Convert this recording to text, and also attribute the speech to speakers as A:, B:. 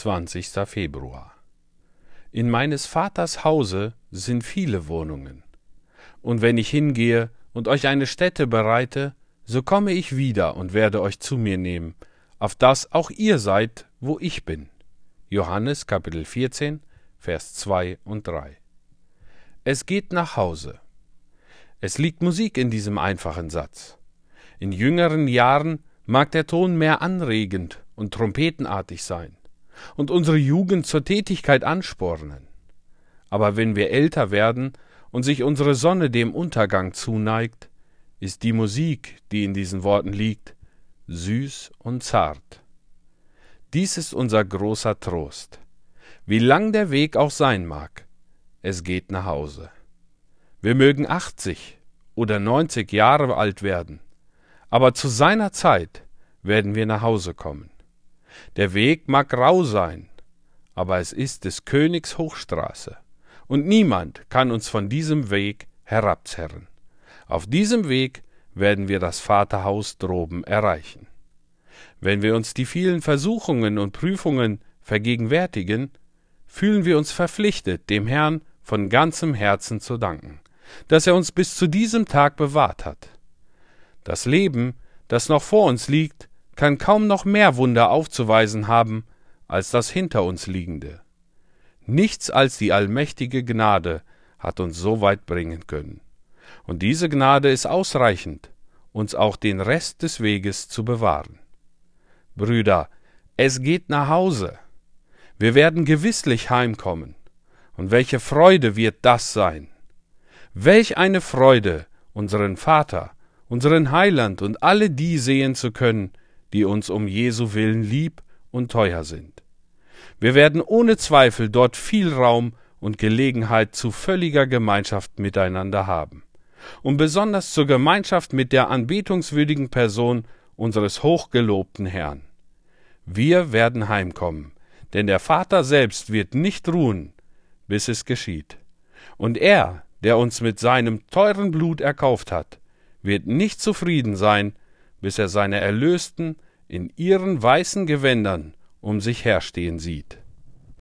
A: 20. Februar. In meines Vaters Hause sind viele Wohnungen. Und wenn ich hingehe und euch eine Stätte bereite, so komme ich wieder und werde euch zu mir nehmen, auf das auch ihr seid, wo ich bin. Johannes Kapitel 14, Vers 2 und 3. Es geht nach Hause. Es liegt Musik in diesem einfachen Satz. In jüngeren Jahren mag der Ton mehr anregend und trompetenartig sein und unsere Jugend zur Tätigkeit anspornen. Aber wenn wir älter werden und sich unsere Sonne dem Untergang zuneigt, ist die Musik, die in diesen Worten liegt, süß und zart. Dies ist unser großer Trost. Wie lang der Weg auch sein mag, es geht nach Hause. Wir mögen achtzig oder neunzig Jahre alt werden, aber zu seiner Zeit werden wir nach Hause kommen. Der Weg mag rau sein, aber es ist des Königs Hochstraße, und niemand kann uns von diesem Weg herabzerren. Auf diesem Weg werden wir das Vaterhaus droben erreichen. Wenn wir uns die vielen Versuchungen und Prüfungen vergegenwärtigen, fühlen wir uns verpflichtet, dem Herrn von ganzem Herzen zu danken, dass er uns bis zu diesem Tag bewahrt hat. Das Leben, das noch vor uns liegt, kann kaum noch mehr Wunder aufzuweisen haben als das hinter uns liegende. Nichts als die allmächtige Gnade hat uns so weit bringen können. Und diese Gnade ist ausreichend, uns auch den Rest des Weges zu bewahren. Brüder, es geht nach Hause. Wir werden gewisslich heimkommen. Und welche Freude wird das sein? Welch eine Freude, unseren Vater, unseren Heiland und alle die sehen zu können, die uns um Jesu willen lieb und teuer sind. Wir werden ohne Zweifel dort viel Raum und Gelegenheit zu völliger Gemeinschaft miteinander haben, und besonders zur Gemeinschaft mit der anbetungswürdigen Person unseres hochgelobten Herrn. Wir werden heimkommen, denn der Vater selbst wird nicht ruhen, bis es geschieht. Und er, der uns mit seinem teuren Blut erkauft hat, wird nicht zufrieden sein, bis er seine Erlösten in ihren weißen Gewändern um sich herstehen sieht.